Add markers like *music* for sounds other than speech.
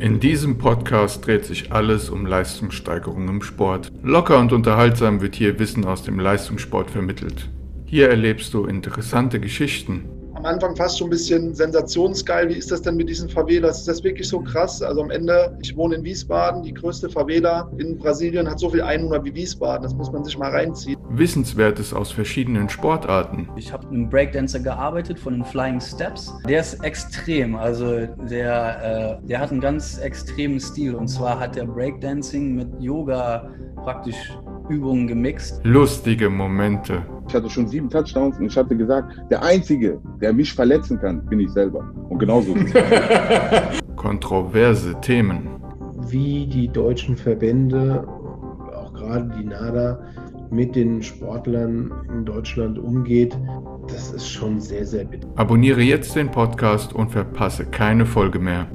In diesem Podcast dreht sich alles um Leistungssteigerung im Sport. Locker und unterhaltsam wird hier Wissen aus dem Leistungssport vermittelt. Hier erlebst du interessante Geschichten. Am Anfang fast schon ein bisschen sensationsgeil. Wie ist das denn mit diesen Favelas? Ist das wirklich so krass? Also am Ende, ich wohne in Wiesbaden, die größte Favela in Brasilien hat so viel Einwohner wie Wiesbaden. Das muss man sich mal reinziehen. Wissenswertes aus verschiedenen Sportarten. Ich habe mit einem Breakdancer gearbeitet von den Flying Steps. Der ist extrem, also der, äh, der hat einen ganz extremen Stil. Und zwar hat der Breakdancing mit Yoga praktisch Übungen gemixt. Lustige Momente. Ich hatte schon sieben Touchdowns und ich hatte gesagt, der Einzige, der mich verletzen kann, bin ich selber. Und genauso *laughs* ist es. Kontroverse Themen. wie die deutschen Verbände, auch gerade die NADA, mit den Sportlern in Deutschland umgeht, das ist schon sehr, sehr bitter. Abonniere jetzt den Podcast und verpasse keine Folge mehr.